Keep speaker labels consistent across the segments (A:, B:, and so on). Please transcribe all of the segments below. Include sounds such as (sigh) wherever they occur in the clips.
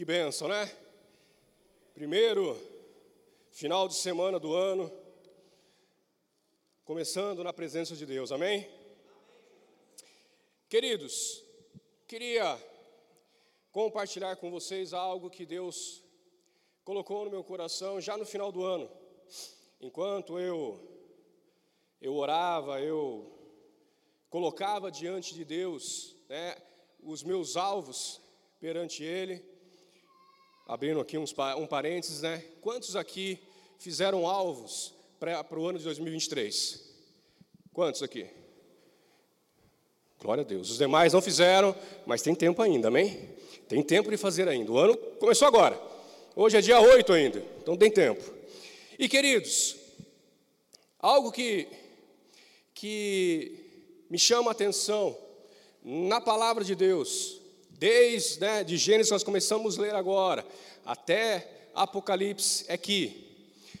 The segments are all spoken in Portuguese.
A: Que benção, né? Primeiro final de semana do ano, começando na presença de Deus, amém? Queridos, queria compartilhar com vocês algo que Deus colocou no meu coração já no final do ano. Enquanto eu eu orava, eu colocava diante de Deus né, os meus alvos perante Ele. Abrindo aqui uns, um parênteses, né? Quantos aqui fizeram alvos para o ano de 2023? Quantos aqui? Glória a Deus. Os demais não fizeram, mas tem tempo ainda, amém? Tem tempo de fazer ainda. O ano começou agora. Hoje é dia 8 ainda, então tem tempo. E queridos, algo que, que me chama a atenção na palavra de Deus, desde né, de Gênesis nós começamos a ler agora, até Apocalipse, é que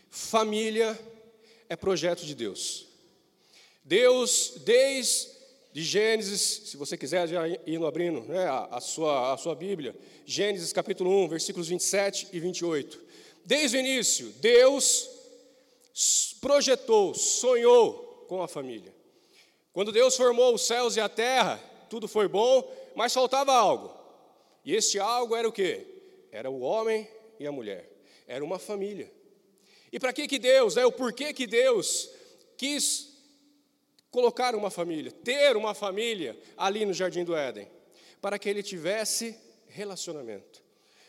A: família é projeto de Deus. Deus, desde de Gênesis, se você quiser já ir abrindo né, a, sua, a sua Bíblia, Gênesis capítulo 1, versículos 27 e 28. Desde o início, Deus projetou, sonhou com a família. Quando Deus formou os céus e a terra, tudo foi bom, mas faltava algo. E este algo era o quê? Era o homem e a mulher. Era uma família. E para que que Deus, né, o porquê que Deus quis colocar uma família, ter uma família ali no jardim do Éden? Para que ele tivesse relacionamento,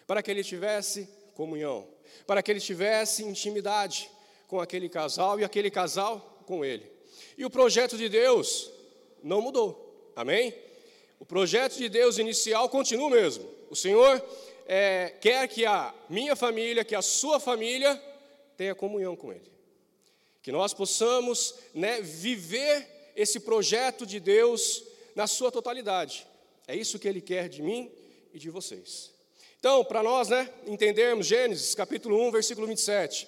A: para que ele tivesse comunhão, para que ele tivesse intimidade com aquele casal e aquele casal com ele. E o projeto de Deus não mudou. Amém? O projeto de Deus inicial continua o mesmo. O Senhor é, quer que a minha família, que a sua família, tenha comunhão com Ele. Que nós possamos né, viver esse projeto de Deus na sua totalidade. É isso que Ele quer de mim e de vocês. Então, para nós né, entendermos Gênesis capítulo 1, versículo 27.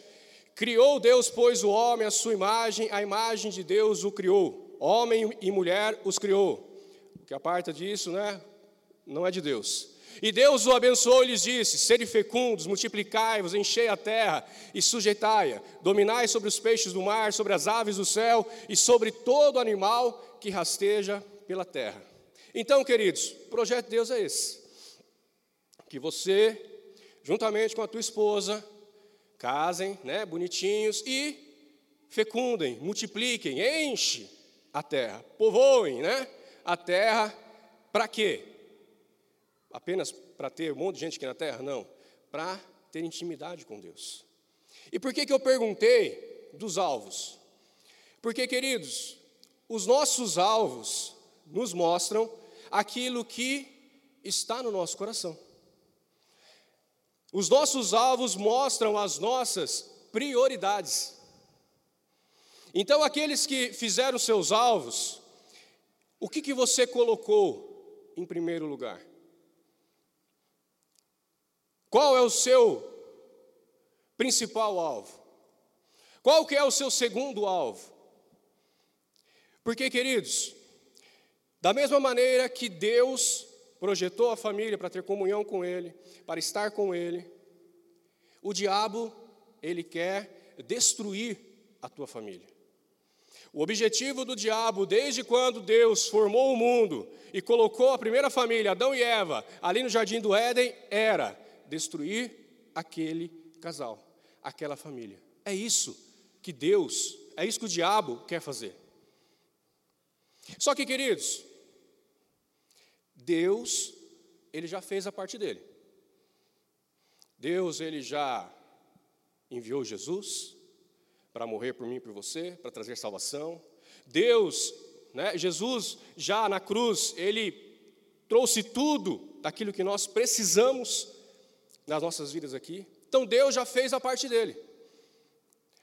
A: Criou Deus, pois, o homem à sua imagem, a imagem de Deus o criou. Homem e mulher os criou. Que aparta disso, né? Não é de Deus. E Deus o abençoou e lhes disse: Sede fecundos, multiplicai-vos, enchei a terra e sujeitai-a, dominai sobre os peixes do mar, sobre as aves do céu e sobre todo animal que rasteja pela terra. Então, queridos, o projeto de Deus é esse: que você, juntamente com a tua esposa, casem, né, bonitinhos e fecundem, multipliquem, enche a terra, povoem, né, a terra para quê? Apenas para ter um monte de gente aqui na terra? Não, para ter intimidade com Deus. E por que que eu perguntei dos alvos? Porque, queridos, os nossos alvos nos mostram aquilo que está no nosso coração. Os nossos alvos mostram as nossas prioridades. Então, aqueles que fizeram seus alvos, o que, que você colocou em primeiro lugar? Qual é o seu principal alvo? Qual que é o seu segundo alvo? Porque, queridos, da mesma maneira que Deus projetou a família para ter comunhão com Ele, para estar com Ele. O diabo, ele quer destruir a tua família. O objetivo do diabo, desde quando Deus formou o mundo e colocou a primeira família, Adão e Eva, ali no jardim do Éden, era destruir aquele casal, aquela família. É isso que Deus, é isso que o diabo quer fazer. Só que, queridos, Deus, ele já fez a parte dele. Deus, ele já enviou Jesus para morrer por mim e por você, para trazer salvação. Deus, né, Jesus já na cruz, ele trouxe tudo daquilo que nós precisamos nas nossas vidas aqui. Então Deus já fez a parte dele.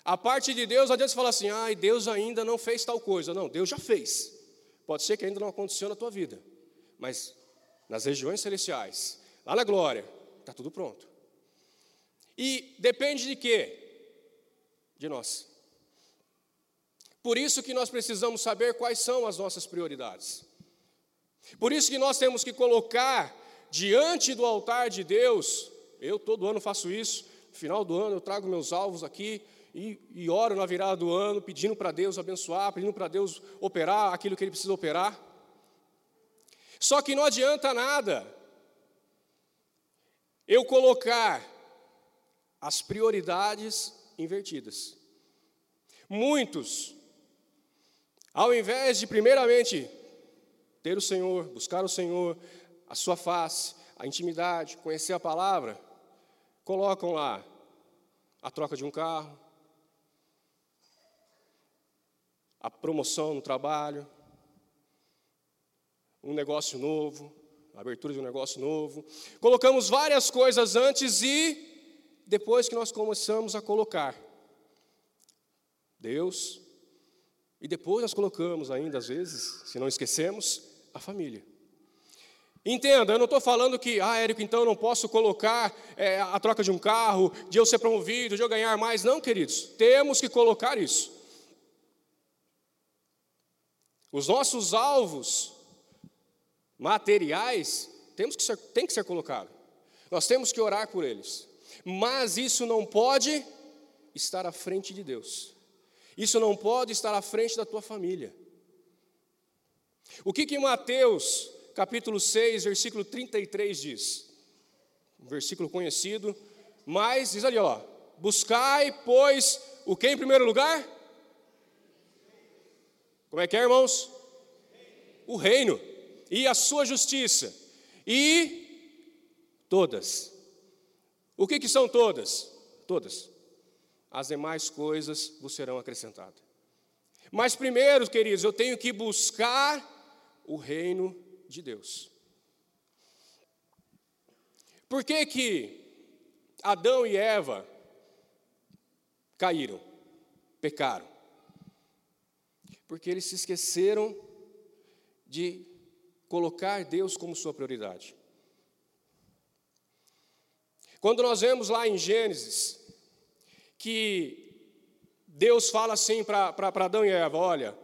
A: A parte de Deus, adianta você falar assim, ai, Deus ainda não fez tal coisa. Não, Deus já fez. Pode ser que ainda não aconteceu na tua vida mas nas regiões celestiais, lá na glória, está tudo pronto. E depende de quê? De nós. Por isso que nós precisamos saber quais são as nossas prioridades. Por isso que nós temos que colocar diante do altar de Deus Eu todo ano faço isso. No final do ano eu trago meus alvos aqui e, e oro na virada do ano, pedindo para Deus abençoar, pedindo para Deus operar aquilo que Ele precisa operar. Só que não adianta nada eu colocar as prioridades invertidas. Muitos, ao invés de primeiramente ter o Senhor, buscar o Senhor, a sua face, a intimidade, conhecer a palavra, colocam lá a troca de um carro, a promoção no trabalho, um negócio novo, a abertura de um negócio novo. Colocamos várias coisas antes e depois que nós começamos a colocar Deus, e depois nós colocamos ainda, às vezes, se não esquecemos, a família. Entenda, eu não estou falando que, ah, Érico, então eu não posso colocar é, a troca de um carro, de eu ser promovido, de eu ganhar mais. Não, queridos, temos que colocar isso. Os nossos alvos materiais temos que ser, tem que ser colocado. Nós temos que orar por eles. Mas isso não pode estar à frente de Deus. Isso não pode estar à frente da tua família. O que que Mateus, capítulo 6, versículo 33 diz? Um versículo conhecido, mas diz ali, ó, buscai, pois, o que em primeiro lugar? Como é que é, irmãos? O reino e a sua justiça. E todas. O que que são todas? Todas. As demais coisas vos serão acrescentadas. Mas primeiro, queridos, eu tenho que buscar o reino de Deus. Por que que Adão e Eva caíram, pecaram? Porque eles se esqueceram de colocar Deus como sua prioridade. Quando nós vemos lá em Gênesis, que Deus fala assim para Adão e Eva: olha,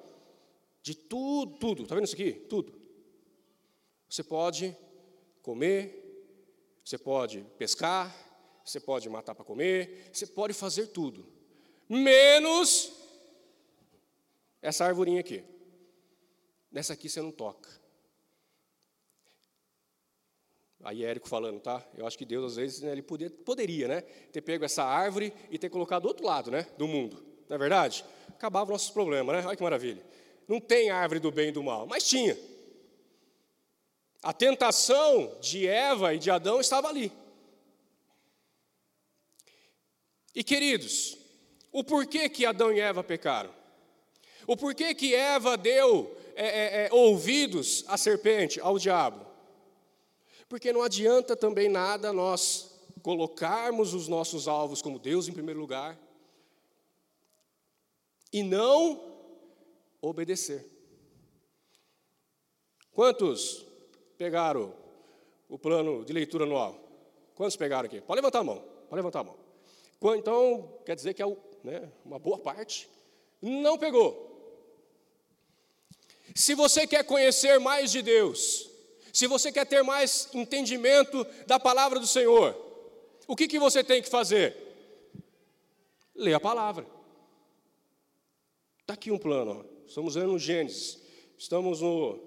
A: de tudo, tudo, está vendo isso aqui? Tudo. Você pode comer, você pode pescar, você pode matar para comer, você pode fazer tudo, menos essa arvorinha aqui. Nessa aqui você não toca. Aí Érico falando, tá? Eu acho que Deus, às vezes, né, ele poder, poderia, né? Ter pego essa árvore e ter colocado do outro lado, né? Do mundo. Não é verdade? Acabava nossos problemas, né? Olha que maravilha. Não tem árvore do bem e do mal, mas tinha. A tentação de Eva e de Adão estava ali. E queridos, o porquê que Adão e Eva pecaram? O porquê que Eva deu é, é, é, ouvidos à serpente, ao diabo? Porque não adianta também nada nós colocarmos os nossos alvos como Deus em primeiro lugar e não obedecer. Quantos pegaram o plano de leitura anual? Quantos pegaram aqui? Pode levantar a mão. Pode levantar a mão. Então, quer dizer que é né, uma boa parte não pegou. Se você quer conhecer mais de Deus, se você quer ter mais entendimento da palavra do Senhor, o que, que você tem que fazer? Ler a palavra. Está aqui um plano, ó. estamos lendo no Gênesis, estamos no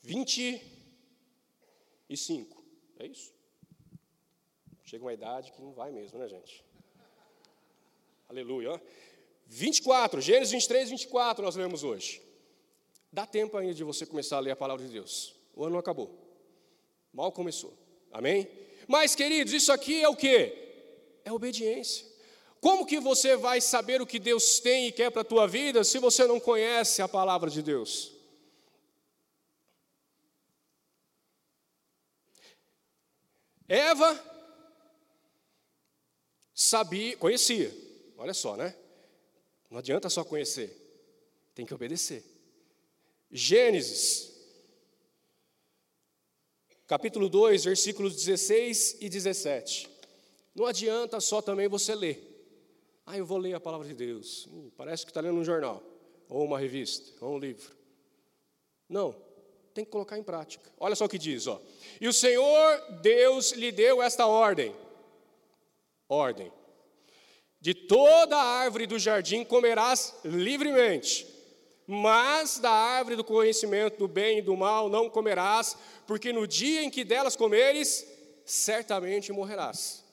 A: 25, é isso? Chega uma idade que não vai mesmo, né, gente? Aleluia. 24, Gênesis 23, 24, nós lemos hoje. Dá tempo ainda de você começar a ler a palavra de Deus. O ano não acabou. Mal começou. Amém? Mas, queridos, isso aqui é o que? É obediência. Como que você vai saber o que Deus tem e quer para a tua vida se você não conhece a palavra de Deus? Eva sabia, conhecia. Olha só, né? Não adianta só conhecer, tem que obedecer. Gênesis, capítulo 2, versículos 16 e 17. Não adianta só também você ler. Ah, eu vou ler a palavra de Deus. Hum, parece que está lendo um jornal, ou uma revista, ou um livro. Não, tem que colocar em prática. Olha só o que diz, ó. E o Senhor Deus lhe deu esta ordem. Ordem. De toda a árvore do jardim comerás livremente, mas da árvore do conhecimento do bem e do mal não comerás, porque no dia em que delas comeres, certamente morrerás.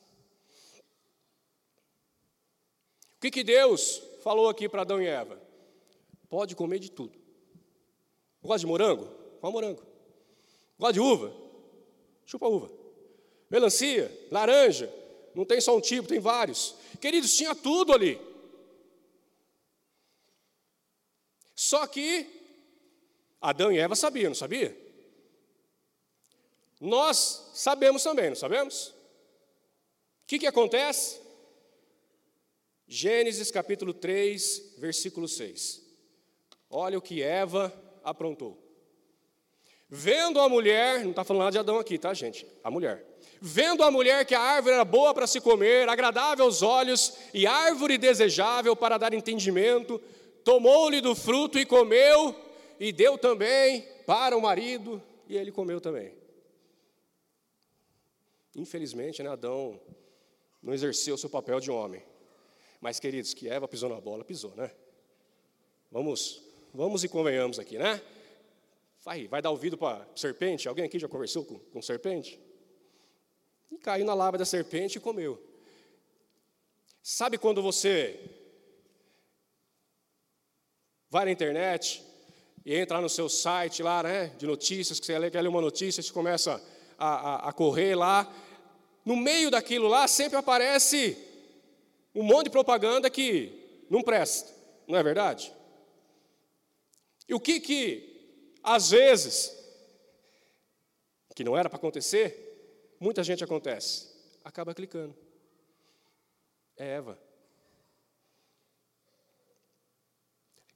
A: O que, que Deus falou aqui para Adão e Eva? Pode comer de tudo. Gosta de morango? Qual morango. Gosta de uva? Chupa uva. Melancia, laranja, não tem só um tipo, tem vários. Queridos, tinha tudo ali. Só que Adão e Eva sabiam, não sabia? Nós sabemos também, não sabemos? O que, que acontece? Gênesis capítulo 3, versículo 6. Olha o que Eva aprontou. Vendo a mulher, não está falando nada de Adão aqui, tá, gente? A mulher. Vendo a mulher que a árvore era boa para se comer, agradável aos olhos e árvore desejável para dar entendimento, tomou-lhe do fruto e comeu, e deu também para o marido, e ele comeu também. Infelizmente, né, Adão não exerceu o seu papel de homem. Mas, queridos, que Eva pisou na bola, pisou, né? Vamos, vamos e convenhamos aqui, né? Vai, vai dar ouvido para serpente? Alguém aqui já conversou com, com serpente? E caiu na lava da serpente e comeu. Sabe quando você vai na internet e entra no seu site lá, né, de notícias, que você quer ler uma notícia, você começa a, a, a correr lá, no meio daquilo lá sempre aparece um monte de propaganda que não presta, não é verdade? E o que que às vezes, que não era para acontecer, muita gente acontece, acaba clicando. É Eva.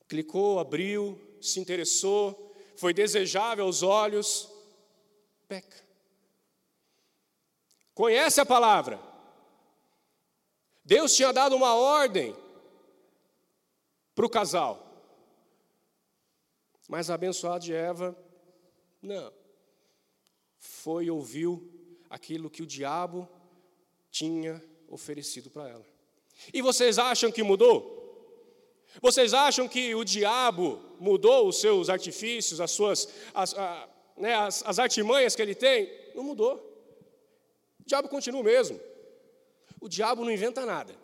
A: Clicou, abriu, se interessou, foi desejável aos olhos, peca. Conhece a palavra. Deus tinha dado uma ordem para o casal. Mas a abençoada de Eva, não. Foi ouviu aquilo que o diabo tinha oferecido para ela. E vocês acham que mudou? Vocês acham que o diabo mudou os seus artifícios, as suas as, a, né, as, as artimanhas que ele tem? Não mudou. O diabo continua o mesmo. O diabo não inventa nada.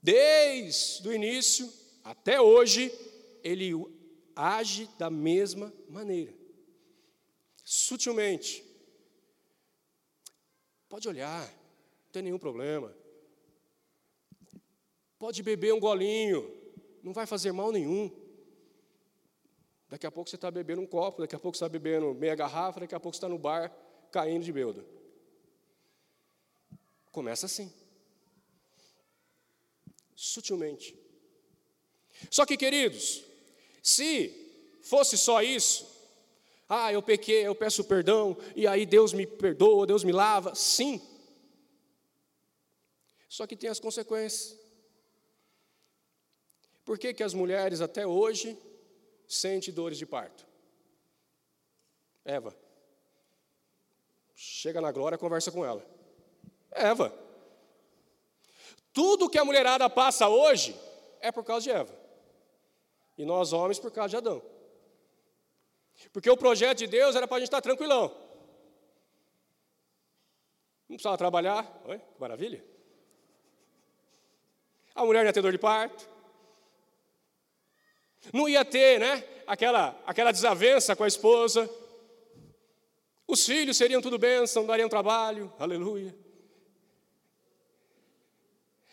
A: Desde o início, até hoje, ele age da mesma maneira. Sutilmente. Pode olhar, não tem nenhum problema. Pode beber um golinho, não vai fazer mal nenhum. Daqui a pouco você está bebendo um copo, daqui a pouco você está bebendo meia garrafa, daqui a pouco você está no bar caindo de bêbado. Começa assim. Sutilmente. Só que, queridos, se fosse só isso, ah, eu pequei, eu peço perdão, e aí Deus me perdoa, Deus me lava, sim. Só que tem as consequências. Por que, que as mulheres até hoje sentem dores de parto? Eva. Chega na glória, conversa com ela. Eva. Tudo que a mulherada passa hoje é por causa de Eva. E nós, homens, por causa de Adão. Porque o projeto de Deus era para a gente estar tranquilão. Não precisava trabalhar. Oi, maravilha. A mulher não ia ter dor de parto. Não ia ter, né? Aquela, aquela desavença com a esposa. Os filhos seriam tudo bênção, dariam trabalho. Aleluia.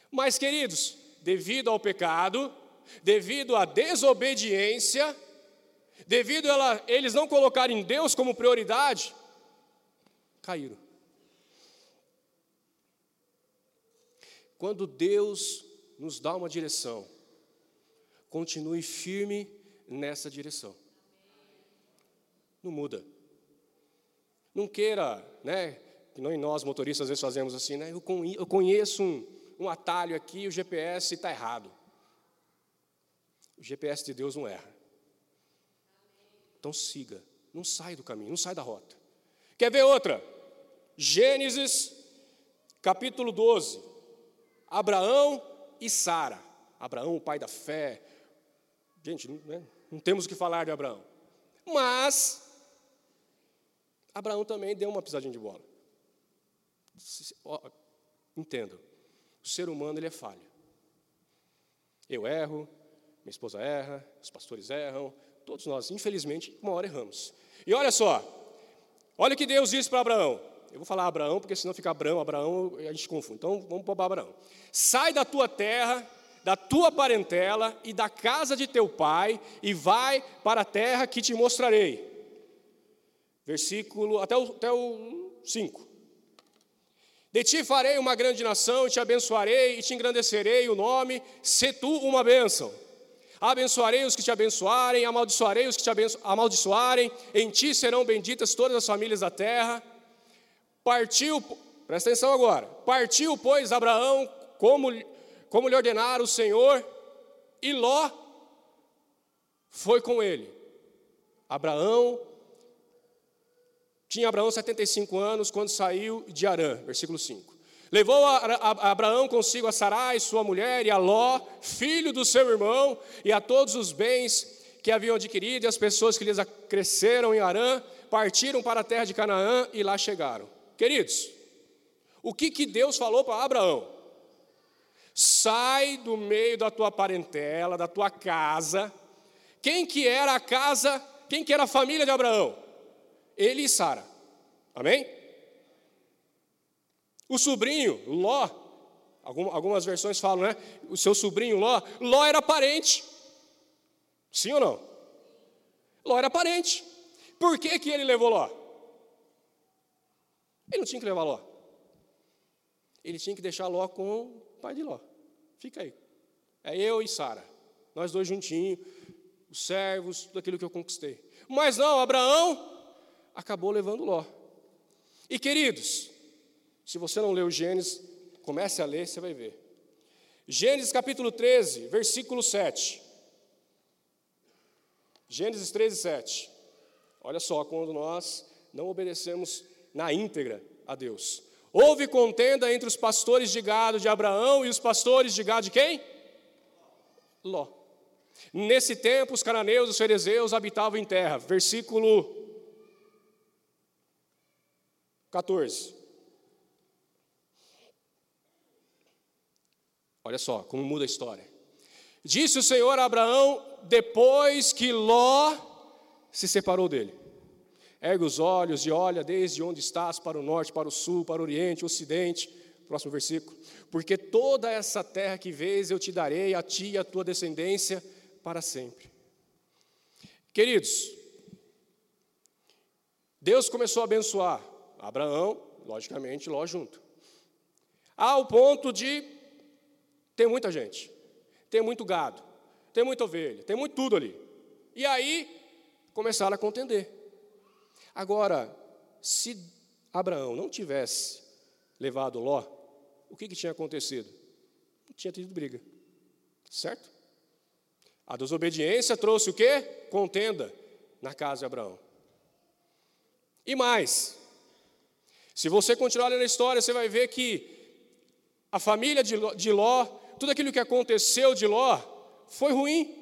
A: Mas, queridos, devido ao pecado, devido à desobediência, devido a eles não colocarem Deus como prioridade, caíram. Quando Deus nos dá uma direção, continue firme nessa direção. Não muda. Não queira, né? Que nós motoristas às vezes fazemos assim, né? Eu conheço um, um atalho aqui, o GPS está errado. O GPS de Deus não erra. Então siga, não sai do caminho, não sai da rota. Quer ver outra? Gênesis, capítulo 12. Abraão e Sara. Abraão, o pai da fé. Gente, né? não temos o que falar de Abraão. Mas, Abraão também deu uma pisadinha de bola. Entendo. O ser humano ele é falho. Eu erro, minha esposa erra, os pastores erram, todos nós, infelizmente, uma hora erramos. E olha só, olha o que Deus disse para Abraão. Eu vou falar Abraão, porque senão fica Abraão, Abraão, a gente confunde. Então vamos para Abraão. Sai da tua terra, da tua parentela e da casa de teu pai, e vai para a terra que te mostrarei. Versículo, até o, até o 5. De ti farei uma grande nação, e te abençoarei, e te engrandecerei o nome, se tu uma bênção. Abençoarei os que te abençoarem, amaldiçoarei os que te amaldiçoarem, em ti serão benditas todas as famílias da terra. Partiu, presta atenção agora, partiu, pois, Abraão, como, como lhe ordenara o Senhor, e Ló foi com ele. Abraão, tinha Abraão 75 anos quando saiu de Arã, versículo 5. Levou a, a, Abraão consigo a Sarai, sua mulher, e a Ló, filho do seu irmão, e a todos os bens que haviam adquirido, e as pessoas que lhes cresceram em Arã, partiram para a terra de Canaã e lá chegaram. Queridos, o que, que Deus falou para Abraão? Sai do meio da tua parentela, da tua casa. Quem que era a casa, quem que era a família de Abraão? Ele e Sara. Amém? O sobrinho, Ló, algumas versões falam, né? O seu sobrinho Ló, Ló era parente. Sim ou não? Ló era parente. Por que, que ele levou Ló? Ele não tinha que levar Ló. Ele tinha que deixar Ló com o pai de Ló. Fica aí. É eu e Sara. Nós dois juntinhos, os servos, tudo aquilo que eu conquistei. Mas não, Abraão acabou levando Ló. E queridos, se você não leu Gênesis, comece a ler, você vai ver. Gênesis capítulo 13, versículo 7. Gênesis 13, 7. Olha só, quando nós não obedecemos na íntegra a Deus. Houve contenda entre os pastores de gado de Abraão e os pastores de gado de quem? Ló. Nesse tempo, os cananeus e os ferezeus habitavam em terra. Versículo 14. Olha só como muda a história. Disse o Senhor a Abraão depois que Ló se separou dele: Ergue os olhos e olha desde onde estás para o norte, para o sul, para o oriente, ocidente. Próximo versículo. Porque toda essa terra que vês eu te darei a ti e a tua descendência para sempre. Queridos, Deus começou a abençoar Abraão, logicamente, Ló junto. Ao ponto de tem muita gente, tem muito gado, tem muita ovelha, tem muito tudo ali. E aí começaram a contender. Agora, se Abraão não tivesse levado Ló, o que, que tinha acontecido? Não tinha tido briga. Certo? A desobediência trouxe o quê? Contenda na casa de Abraão. E mais, se você continuar lendo a história, você vai ver que a família de Ló tudo aquilo que aconteceu de Ló foi ruim.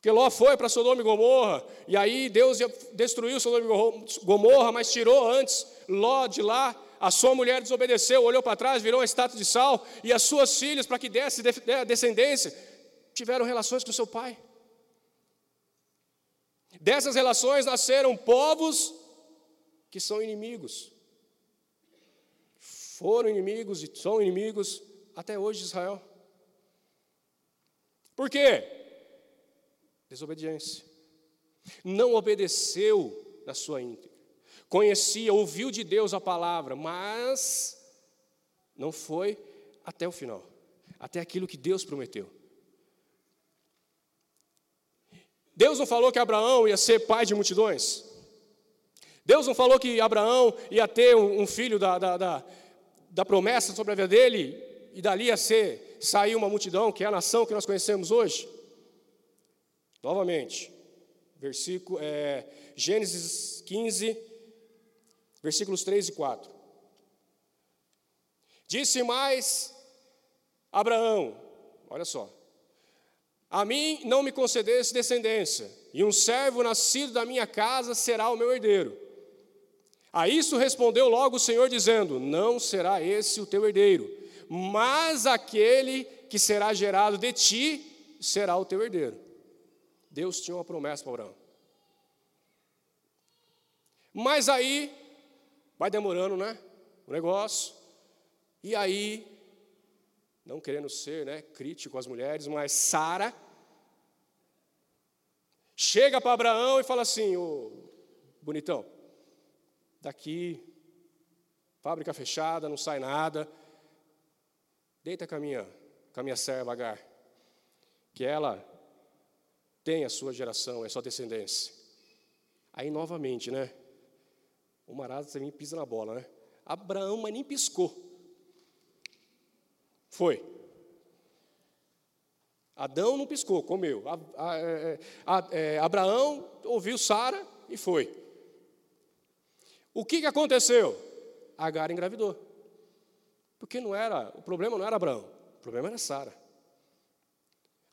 A: Porque Ló foi para Sodoma e Gomorra, e aí Deus destruiu Sodoma e Gomorra, mas tirou antes Ló de lá. A sua mulher desobedeceu, olhou para trás, virou uma estátua de sal, e as suas filhas, para que desse descendência, tiveram relações com seu pai. Dessas relações nasceram povos que são inimigos. Foram inimigos e são inimigos até hoje Israel. Por quê? Desobediência. Não obedeceu na sua íntegra. Conhecia, ouviu de Deus a palavra, mas não foi até o final, até aquilo que Deus prometeu. Deus não falou que Abraão ia ser pai de multidões? Deus não falou que Abraão ia ter um filho da, da, da, da promessa sobre a vida dele e dali ia ser, sair uma multidão, que é a nação que nós conhecemos hoje? Novamente, versículo, é, Gênesis 15, versículos 3 e 4. Disse mais Abraão, olha só, a mim não me concedesse descendência, e um servo nascido da minha casa será o meu herdeiro. A isso respondeu logo o Senhor, dizendo: Não será esse o teu herdeiro, mas aquele que será gerado de ti será o teu herdeiro. Deus tinha uma promessa para Abraão. Mas aí, vai demorando, né? O negócio. E aí, não querendo ser né, crítico às mulheres, mas Sara chega para Abraão e fala assim: Ô bonitão, daqui, fábrica fechada, não sai nada, deita com a minha, com a minha serva Agar, que ela tem a sua geração, é sua descendência. Aí novamente, né? O marado também pisa na bola, né? Abraão, mas nem piscou. Foi. Adão não piscou, comeu. A, a, é, a, é, Abraão ouviu Sara e foi. O que, que aconteceu? Agar engravidou. Porque não era, o problema não era Abraão, o problema era Sara.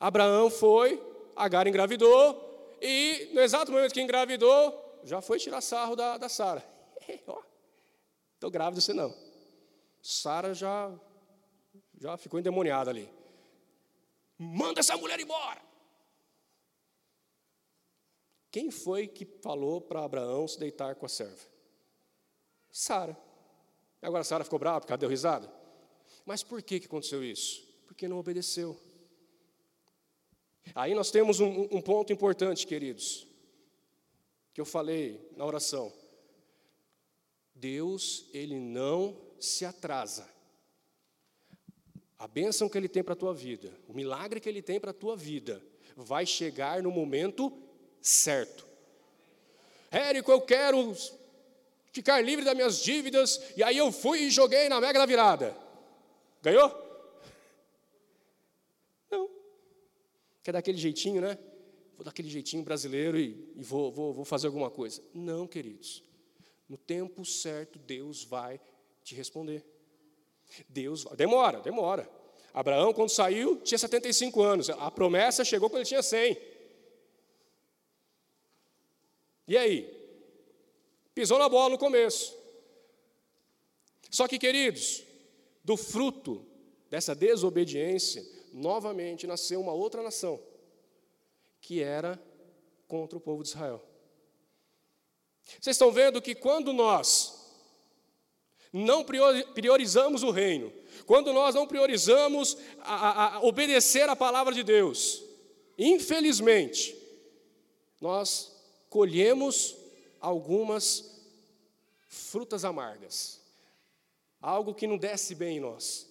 A: Abraão foi, Agar engravidou, e no exato momento que engravidou, já foi tirar sarro da, da Sara. (laughs) Estou grávida, você não. Sara já, já ficou endemoniada ali. Manda essa mulher embora. Quem foi que falou para Abraão se deitar com a serva? Sara. Agora Sara ficou brava porque ela deu risada. Mas por que, que aconteceu isso? Porque não obedeceu. Aí nós temos um, um ponto importante, queridos, que eu falei na oração. Deus, ele não se atrasa. A bênção que ele tem para a tua vida, o milagre que ele tem para a tua vida, vai chegar no momento certo. Érico, eu quero ficar livre das minhas dívidas, e aí eu fui e joguei na mega da virada. Ganhou? Não. Quer dar aquele jeitinho, né? Vou dar aquele jeitinho brasileiro e, e vou, vou, vou fazer alguma coisa. Não, queridos. No tempo certo, Deus vai te responder. Deus demora, demora. Abraão, quando saiu, tinha 75 anos. A promessa chegou quando ele tinha 100. E aí? Pisou na bola no começo. Só que, queridos, do fruto dessa desobediência, novamente nasceu uma outra nação, que era contra o povo de Israel. Vocês estão vendo que quando nós não priorizamos o reino, quando nós não priorizamos a, a, a obedecer a palavra de Deus, infelizmente, nós colhemos algumas frutas amargas, algo que não desce bem em nós.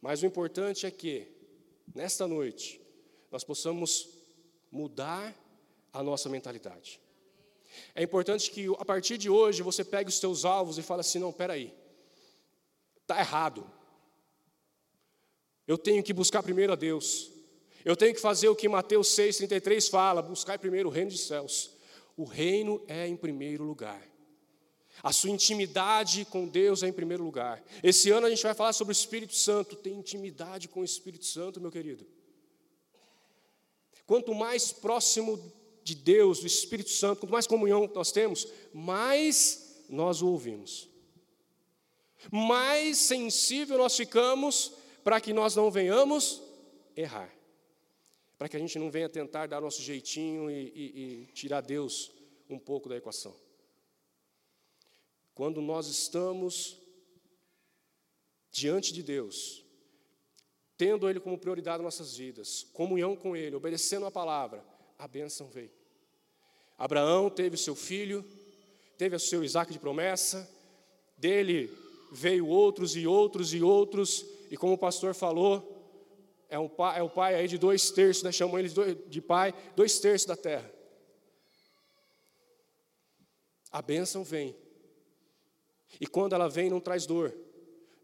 A: Mas o importante é que, nesta noite, nós possamos mudar a nossa mentalidade. É importante que a partir de hoje você pegue os seus alvos e fale assim: não, peraí, está errado. Eu tenho que buscar primeiro a Deus. Eu tenho que fazer o que Mateus 6,33 fala: buscar primeiro o reino dos céus. O reino é em primeiro lugar. A sua intimidade com Deus é em primeiro lugar. Esse ano a gente vai falar sobre o Espírito Santo. Tem intimidade com o Espírito Santo, meu querido. Quanto mais próximo de Deus, do Espírito Santo, quanto mais comunhão nós temos, mais nós o ouvimos. Mais sensível nós ficamos para que nós não venhamos errar. Para que a gente não venha tentar dar nosso jeitinho e, e, e tirar Deus um pouco da equação. Quando nós estamos diante de Deus, tendo Ele como prioridade nas nossas vidas, comunhão com Ele, obedecendo a palavra, a bênção veio. Abraão teve seu filho, teve o seu Isaac de promessa, dele veio outros e outros e outros, e como o pastor falou, é, um pai, é o pai aí de dois terços, né, chamam ele de pai, dois terços da terra. A bênção vem. E quando ela vem, não traz dor,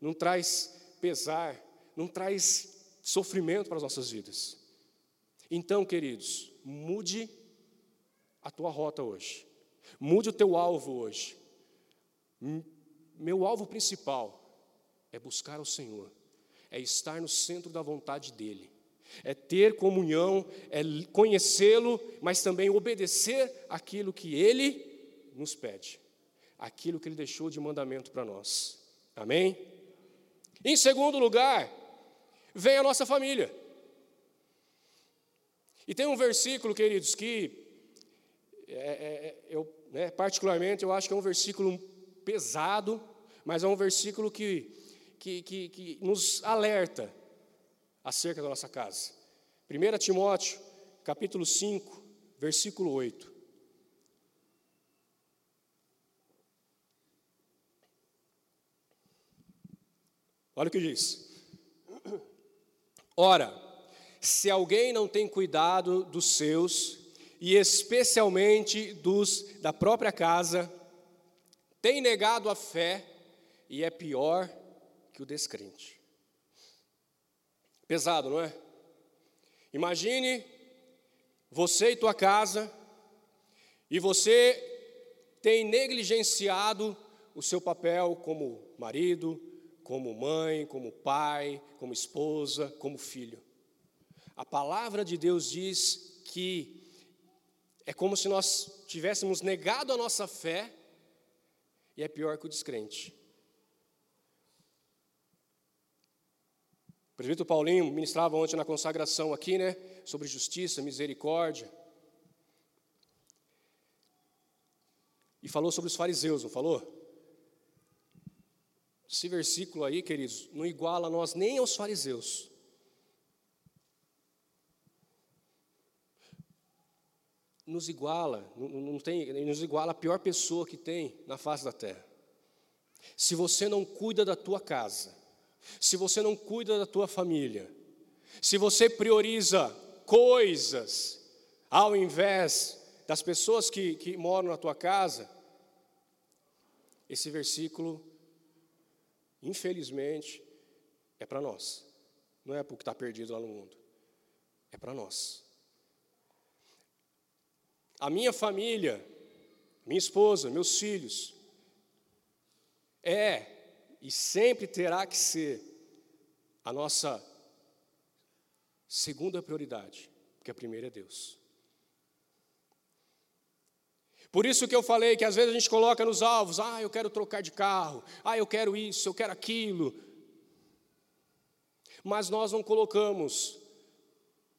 A: não traz pesar, não traz sofrimento para as nossas vidas. Então, queridos, mude a tua rota hoje. Mude o teu alvo hoje. Meu alvo principal é buscar o Senhor, é estar no centro da vontade dEle, é ter comunhão, é conhecê-lo, mas também obedecer aquilo que Ele nos pede, aquilo que Ele deixou de mandamento para nós. Amém? Em segundo lugar, vem a nossa família. E tem um versículo, queridos, que é, é, é eu, né, particularmente, eu acho que é um versículo pesado, mas é um versículo que, que, que, que nos alerta acerca da nossa casa. 1 Timóteo, capítulo 5, versículo 8. Olha o que diz. Ora, se alguém não tem cuidado dos seus, e especialmente dos da própria casa, tem negado a fé e é pior que o descrente. Pesado, não é? Imagine você e tua casa, e você tem negligenciado o seu papel como marido, como mãe, como pai, como esposa, como filho. A palavra de Deus diz que é como se nós tivéssemos negado a nossa fé e é pior que o descrente. O presbítero Paulinho ministrava ontem na consagração aqui, né, sobre justiça, misericórdia. E falou sobre os fariseus, não falou? Esse versículo aí, queridos, não iguala a nós nem aos fariseus. nos iguala, não tem, nos iguala a pior pessoa que tem na face da terra. Se você não cuida da tua casa, se você não cuida da tua família, se você prioriza coisas ao invés das pessoas que, que moram na tua casa, esse versículo, infelizmente, é para nós, não é o que está perdido lá no mundo, é para nós. A minha família, minha esposa, meus filhos, é e sempre terá que ser a nossa segunda prioridade, porque a primeira é Deus. Por isso que eu falei que às vezes a gente coloca nos alvos, ah, eu quero trocar de carro, ah, eu quero isso, eu quero aquilo. Mas nós não colocamos,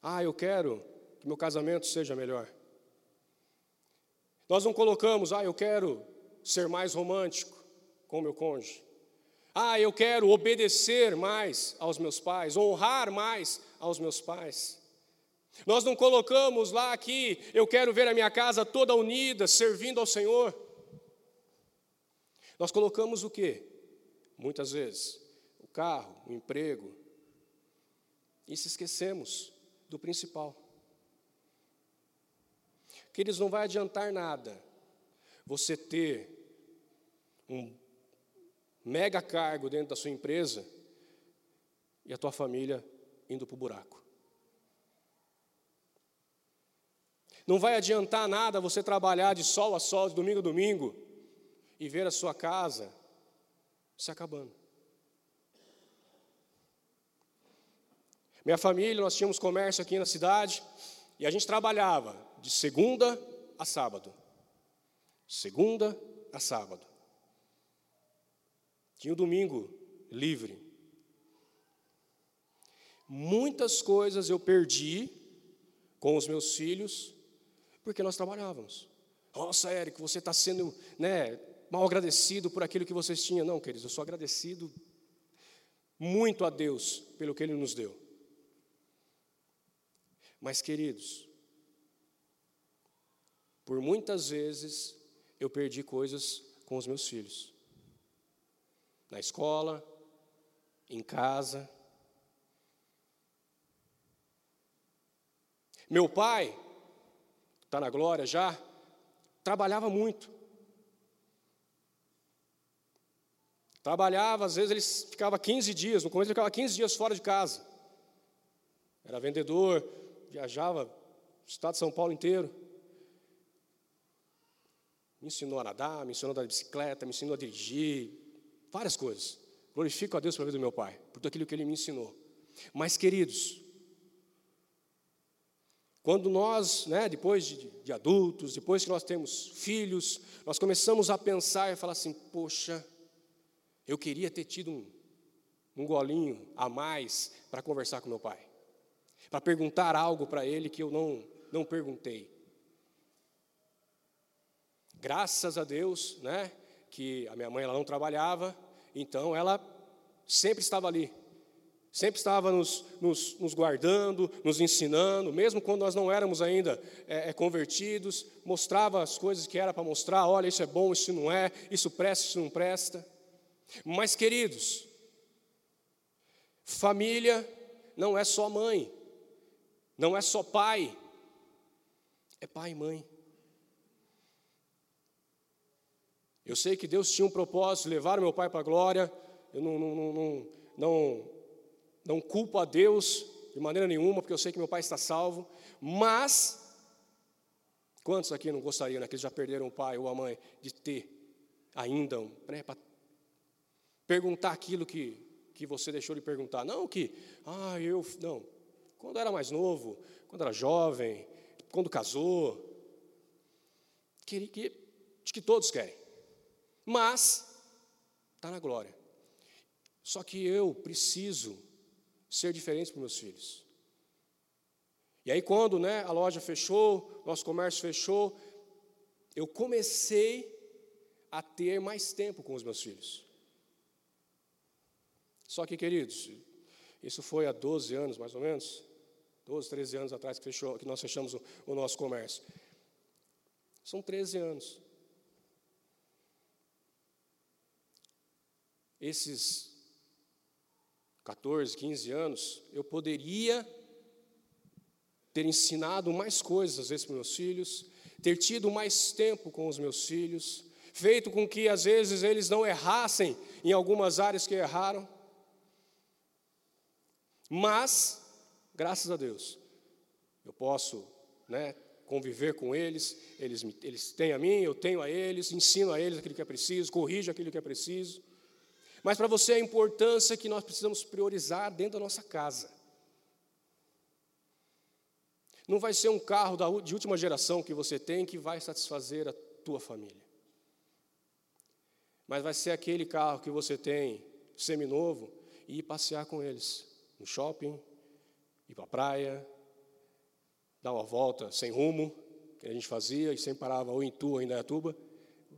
A: ah, eu quero que meu casamento seja melhor. Nós não colocamos, ah, eu quero ser mais romântico com meu cônjuge. Ah, eu quero obedecer mais aos meus pais, honrar mais aos meus pais. Nós não colocamos lá aqui, eu quero ver a minha casa toda unida, servindo ao Senhor. Nós colocamos o quê? Muitas vezes, o carro, o emprego, e se esquecemos do principal. Queridos, não vai adiantar nada você ter um mega cargo dentro da sua empresa e a tua família indo para o buraco. Não vai adiantar nada você trabalhar de sol a sol, de domingo a domingo, e ver a sua casa se acabando. Minha família, nós tínhamos comércio aqui na cidade, e a gente trabalhava de segunda a sábado. Segunda a sábado. Tinha o domingo livre. Muitas coisas eu perdi com os meus filhos porque nós trabalhávamos. Nossa, Érico, você está sendo né, mal agradecido por aquilo que vocês tinham. Não, queridos, eu sou agradecido muito a Deus pelo que Ele nos deu. Mas, queridos, por muitas vezes eu perdi coisas com os meus filhos. Na escola, em casa. Meu pai, está na glória já, trabalhava muito. Trabalhava, às vezes ele ficava 15 dias, no começo ele ficava 15 dias fora de casa. Era vendedor, viajava estado de São Paulo inteiro. Me ensinou a nadar, me ensinou a andar de bicicleta, me ensinou a dirigir, várias coisas. Glorifico a Deus pela vida do meu pai, por tudo aquilo que ele me ensinou. Mas, queridos, quando nós, né, depois de, de, adultos, depois que nós temos filhos, nós começamos a pensar e falar assim: poxa, eu queria ter tido um, um golinho a mais para conversar com meu pai, para perguntar algo para ele que eu não, não perguntei. Graças a Deus, né, que a minha mãe ela não trabalhava, então ela sempre estava ali, sempre estava nos, nos, nos, guardando, nos ensinando, mesmo quando nós não éramos ainda é, é, convertidos, mostrava as coisas que era para mostrar: olha, isso é bom, isso não é, isso presta, isso não presta. Mas, queridos, família não é só mãe, não é só pai, é pai e mãe. Eu sei que Deus tinha um propósito, levar meu pai para a glória, eu não, não, não, não, não culpo a Deus de maneira nenhuma, porque eu sei que meu pai está salvo, mas, quantos aqui não gostariam, né, que já perderam o pai ou a mãe, de ter ainda, né, para perguntar aquilo que, que você deixou de perguntar? Não que, ah, eu, não, quando era mais novo, quando era jovem, quando casou, que, que, acho que todos querem, mas, está na glória. Só que eu preciso ser diferente para meus filhos. E aí, quando né, a loja fechou, nosso comércio fechou, eu comecei a ter mais tempo com os meus filhos. Só que, queridos, isso foi há 12 anos mais ou menos, 12, 13 anos atrás que, fechou, que nós fechamos o, o nosso comércio. São 13 anos. Esses 14, 15 anos, eu poderia ter ensinado mais coisas, às vezes, para meus filhos, ter tido mais tempo com os meus filhos, feito com que, às vezes, eles não errassem em algumas áreas que erraram. Mas, graças a Deus, eu posso né, conviver com eles, eles, eles têm a mim, eu tenho a eles, ensino a eles aquilo que é preciso, corrijo aquilo que é preciso. Mas para você a importância que nós precisamos priorizar dentro da nossa casa. Não vai ser um carro de última geração que você tem que vai satisfazer a tua família. Mas vai ser aquele carro que você tem seminovo e ir passear com eles no shopping, ir para a praia, dar uma volta sem rumo, que a gente fazia e sempre parava ou em Tu ou em Dayatuba.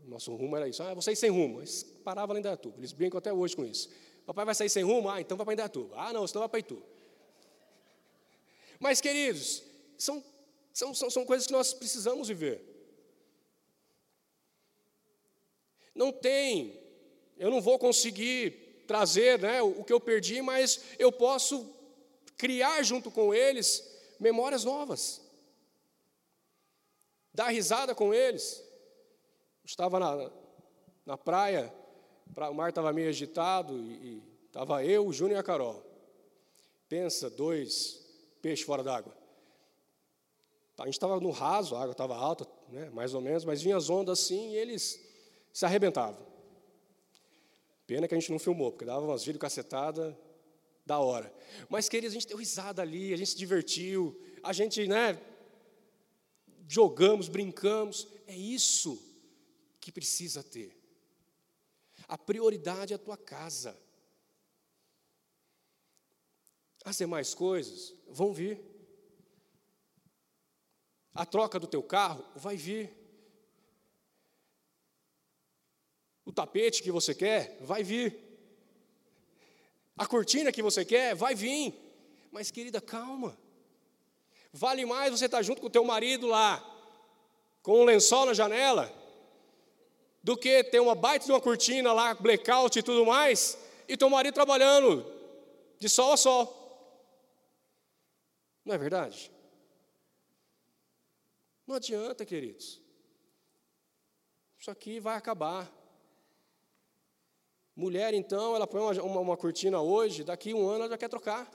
A: Nosso rumo era isso. Ah, vou sair sem rumo. Mas parava lá em Dayatuba. Eles brincam até hoje com isso. Papai vai sair sem rumo? Ah, então vai para Indaiatuba. Ah, não, senão vai para Itu. Mas, queridos, são, são, são, são coisas que nós precisamos viver. Não tem, eu não vou conseguir trazer né, o que eu perdi, mas eu posso criar junto com eles memórias novas. Dar risada com eles. Estava na, na praia, o mar estava meio agitado e estava eu, o Júnior e a Carol. Pensa, dois peixes fora d'água. A gente estava no raso, a água estava alta, né, mais ou menos, mas vinha as ondas assim e eles se arrebentavam. Pena que a gente não filmou, porque dava umas vídeo cacetada da hora. Mas, queridos, a gente deu risada ali, a gente se divertiu, a gente, né, jogamos, brincamos. É isso que precisa ter. A prioridade é a tua casa. As demais coisas vão vir. A troca do teu carro vai vir. O tapete que você quer vai vir. A cortina que você quer vai vir. Mas querida, calma. Vale mais você estar junto com o teu marido lá, com um lençol na janela, do que ter uma baita de uma cortina lá, blackout e tudo mais, e teu marido trabalhando de sol a sol. Não é verdade? Não adianta, queridos. Isso aqui vai acabar. Mulher, então, ela põe uma, uma, uma, cortina hoje, daqui um ano ela já quer trocar.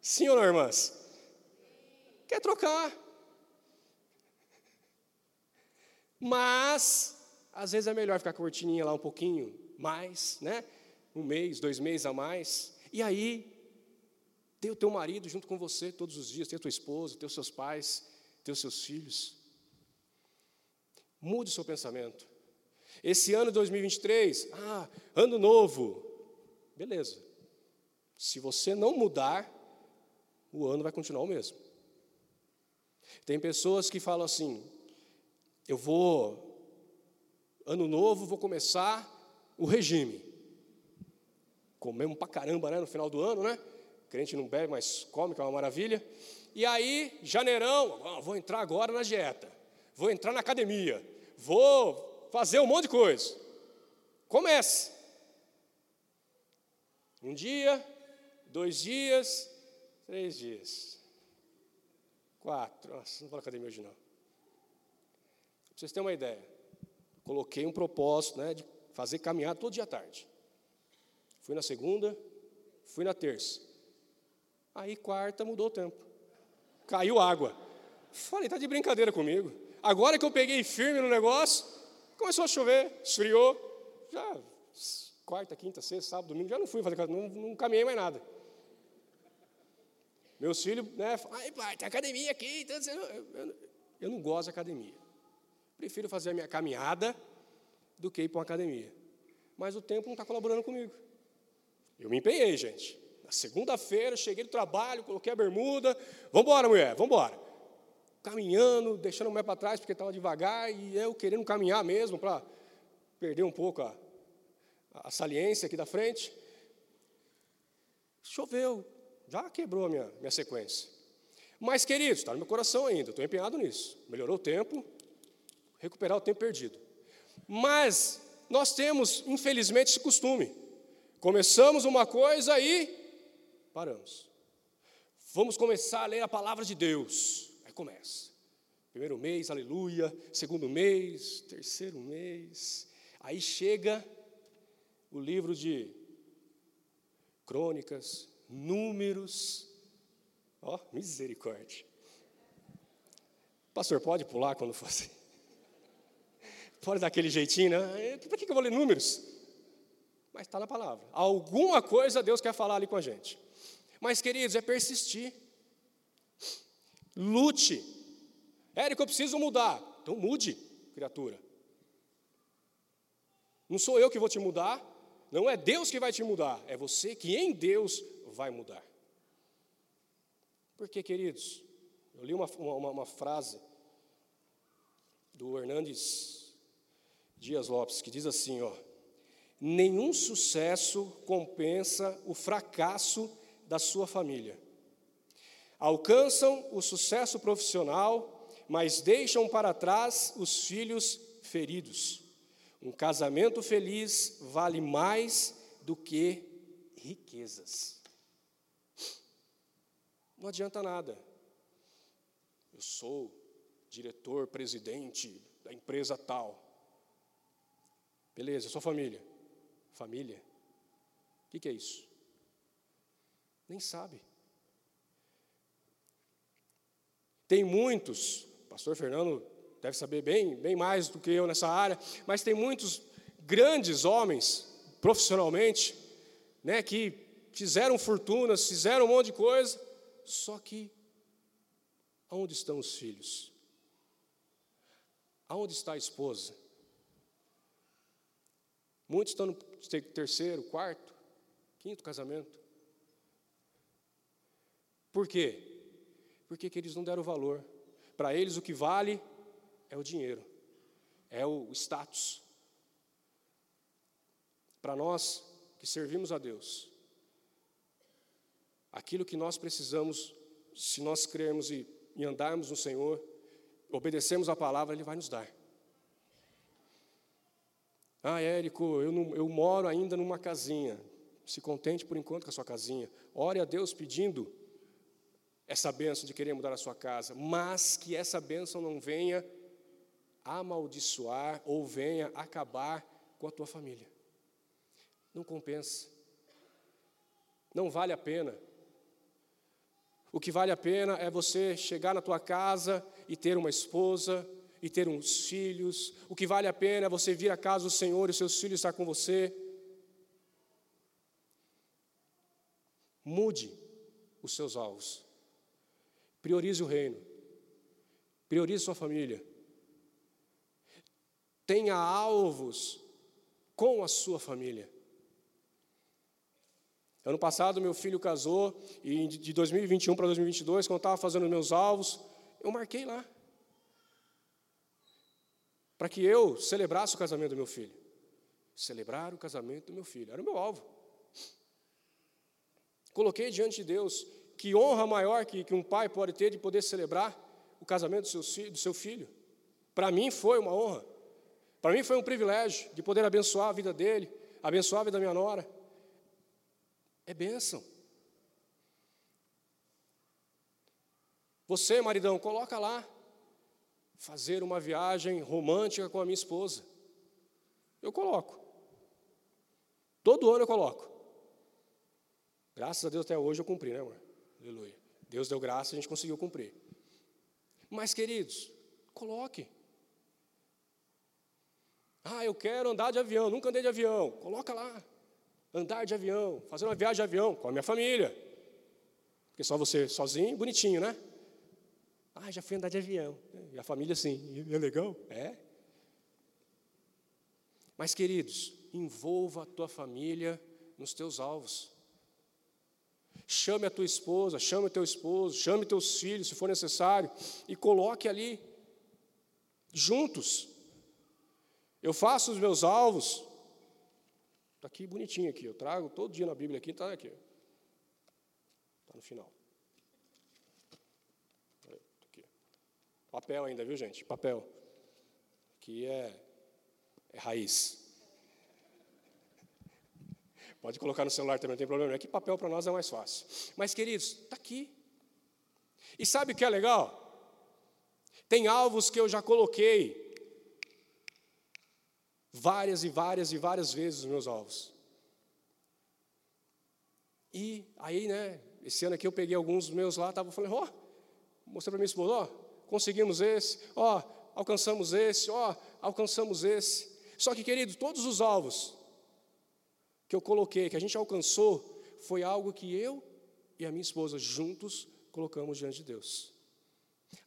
A: Sim ou não, irmãs? quer trocar. Mas, às vezes é melhor ficar com a cortininha lá um pouquinho mais, né? Um mês, dois meses a mais. E aí, ter o teu marido junto com você todos os dias, ter a tua esposa, ter os seus pais, ter os seus filhos. Mude o seu pensamento. Esse ano de 2023, ah, ano novo. Beleza. Se você não mudar, o ano vai continuar o mesmo. Tem pessoas que falam assim: eu vou, ano novo, vou começar o regime. Comemos pra caramba, né, no final do ano, né? crente não bebe, mas come, que é uma maravilha. E aí, janeirão, vou entrar agora na dieta, vou entrar na academia, vou fazer um monte de coisa. Comece. Um dia, dois dias, três dias, quatro. Nossa, não vou na academia hoje não. Vocês terem uma ideia, coloquei um propósito né, de fazer caminhada todo dia à tarde. Fui na segunda, fui na terça. Aí quarta mudou o tempo. Caiu água. Falei, tá de brincadeira comigo. Agora que eu peguei firme no negócio, começou a chover, esfriou. Já quarta, quinta, sexta, sábado, domingo, já não fui fazer não, não caminhei mais nada. Meus filhos, né, ai pai, tem academia aqui. Então, eu, eu, eu não gosto de academia. Prefiro fazer a minha caminhada do que ir para uma academia. Mas o tempo não está colaborando comigo. Eu me empenhei, gente. Segunda-feira, cheguei do trabalho, coloquei a bermuda. Vamos embora, mulher, vamos embora. Caminhando, deixando a mulher para trás porque estava devagar e eu querendo caminhar mesmo para perder um pouco a, a saliência aqui da frente. Choveu, já quebrou a minha, minha sequência. Mas, queridos, está no meu coração ainda, estou empenhado nisso. Melhorou o tempo, recuperar o tempo perdido. Mas nós temos, infelizmente, esse costume. Começamos uma coisa e paramos. Vamos começar a ler a palavra de Deus. Aí começa. Primeiro mês, aleluia. Segundo mês, terceiro mês. Aí chega o livro de crônicas, números. Ó, oh, misericórdia. Pastor, pode pular quando for assim? Pode dar aquele jeitinho, né? Por que eu vou ler números? Mas está na palavra. Alguma coisa Deus quer falar ali com a gente. Mas, queridos, é persistir. Lute. Érico, eu preciso mudar. Então mude, criatura. Não sou eu que vou te mudar, não é Deus que vai te mudar, é você que em Deus vai mudar. Porque, queridos, eu li uma, uma, uma frase do Hernandes Dias Lopes que diz assim: ó, nenhum sucesso compensa o fracasso da sua família. Alcançam o sucesso profissional, mas deixam para trás os filhos feridos. Um casamento feliz vale mais do que riquezas. Não adianta nada. Eu sou diretor, presidente da empresa tal. Beleza, sua família. Família. O que, que é isso? Nem sabe. Tem muitos, pastor Fernando deve saber bem, bem mais do que eu nessa área, mas tem muitos grandes homens, profissionalmente, né, que fizeram fortunas, fizeram um monte de coisa, só que aonde estão os filhos? Aonde está a esposa? Muitos estão no terceiro, quarto, quinto casamento. Por quê? Porque que eles não deram valor. Para eles o que vale é o dinheiro, é o status. Para nós que servimos a Deus, aquilo que nós precisamos, se nós crermos e, e andarmos no Senhor, obedecemos a palavra, Ele vai nos dar. Ah, Érico, eu, não, eu moro ainda numa casinha. Se contente por enquanto com a sua casinha. Ore a Deus pedindo essa bênção de querer mudar a sua casa, mas que essa bênção não venha amaldiçoar ou venha acabar com a tua família. Não compensa. Não vale a pena. O que vale a pena é você chegar na tua casa e ter uma esposa e ter uns filhos. O que vale a pena é você vir à casa do Senhor e os seus filhos estar com você. Mude os seus alvos. Priorize o reino. Priorize sua família. Tenha alvos com a sua família. Ano passado, meu filho casou, e de 2021 para 2022, quando eu estava fazendo meus alvos, eu marquei lá. Para que eu celebrasse o casamento do meu filho. Celebrar o casamento do meu filho. Era o meu alvo. Coloquei diante de Deus que honra maior que, que um pai pode ter de poder celebrar o casamento do seu, do seu filho. Para mim foi uma honra. Para mim foi um privilégio de poder abençoar a vida dele, abençoar a vida da minha nora. É bênção. Você, maridão, coloca lá fazer uma viagem romântica com a minha esposa. Eu coloco. Todo ano eu coloco. Graças a Deus até hoje eu cumpri, né, amor? Aleluia. Deus deu graça, a gente conseguiu cumprir. Mas, queridos, coloque. Ah, eu quero andar de avião, nunca andei de avião. Coloca lá. Andar de avião, fazer uma viagem de avião com a minha família. Porque só você sozinho, bonitinho, né? Ah, já fui andar de avião. E a família assim, é legal? É. Mas, queridos, envolva a tua família nos teus alvos. Chame a tua esposa, chame o teu esposo, chame teus filhos, se for necessário, e coloque ali, juntos. Eu faço os meus alvos, está aqui bonitinho aqui, eu trago todo dia na Bíblia aqui, está aqui. Está no final. Papel ainda, viu gente? Papel. Aqui é, é raiz. Pode colocar no celular também, não tem problema. É que papel para nós é mais fácil. Mas, queridos, está aqui. E sabe o que é legal? Tem alvos que eu já coloquei várias e várias e várias vezes os meus alvos. E aí, né, esse ano aqui eu peguei alguns dos meus lá, estava falando, ó, oh, mostrei para minha esposa, ó, conseguimos esse, ó, alcançamos esse, ó, alcançamos esse. Só que, querido, todos os alvos que eu coloquei, que a gente alcançou, foi algo que eu e a minha esposa juntos colocamos diante de Deus.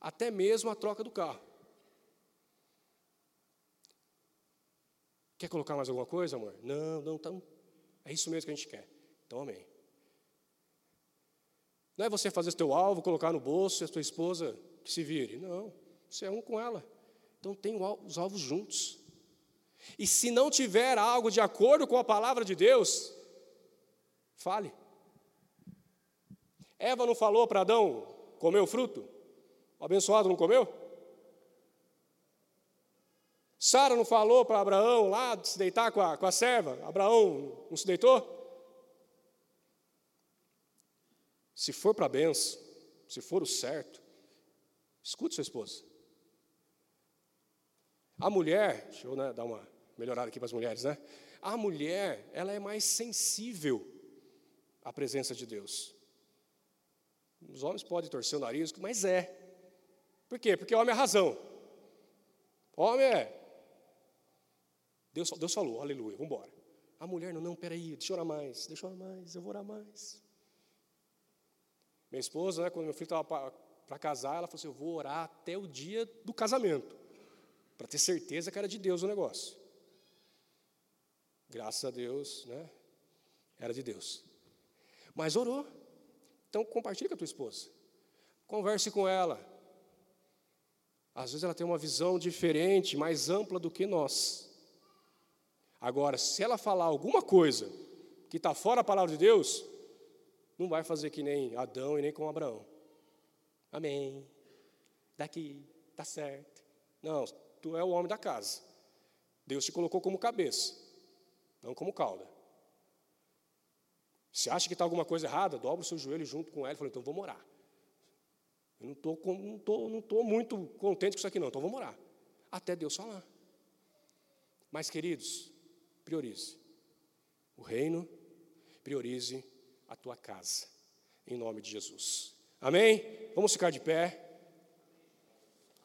A: Até mesmo a troca do carro. Quer colocar mais alguma coisa, amor? Não, não, então, é isso mesmo que a gente quer. Então, amém. Não é você fazer o teu alvo, colocar no bolso e a tua esposa que se vire. Não, você é um com ela. Então, tem os alvos juntos. E se não tiver algo de acordo com a palavra de Deus, fale. Eva não falou para Adão comer o fruto? O abençoado não comeu? Sara não falou para Abraão lá se deitar com a, com a serva? Abraão não se deitou? Se for para a benção, se for o certo, escute sua esposa. A mulher, deixa eu né, dar uma melhorada aqui para as mulheres, né? A mulher, ela é mais sensível à presença de Deus. Os homens podem torcer o nariz, mas é. Por quê? Porque o homem é razão. Homem é. Deus, Deus falou, aleluia, vamos embora. A mulher, não, não, peraí, deixa eu orar mais, deixa eu orar mais, eu vou orar mais. Minha esposa, né, quando meu filho estava para casar, ela falou assim: eu vou orar até o dia do casamento, para ter certeza que era de Deus o negócio. Graças a Deus, né? Era de Deus. Mas orou. Então compartilhe com a tua esposa. Converse com ela. Às vezes ela tem uma visão diferente, mais ampla do que nós. Agora, se ela falar alguma coisa que está fora da palavra de Deus, não vai fazer que nem Adão e nem com Abraão. Amém. Daqui, tá certo. Não, tu é o homem da casa. Deus te colocou como cabeça não como cauda. Se acha que está alguma coisa errada, dobra o seu joelho junto com ela e fala, então vamos orar. Eu não estou não tô, não tô muito contente com isso aqui não, então vamos orar. Até Deus falar. Mas, queridos, priorize o reino, priorize a tua casa, em nome de Jesus. Amém? Vamos ficar de pé.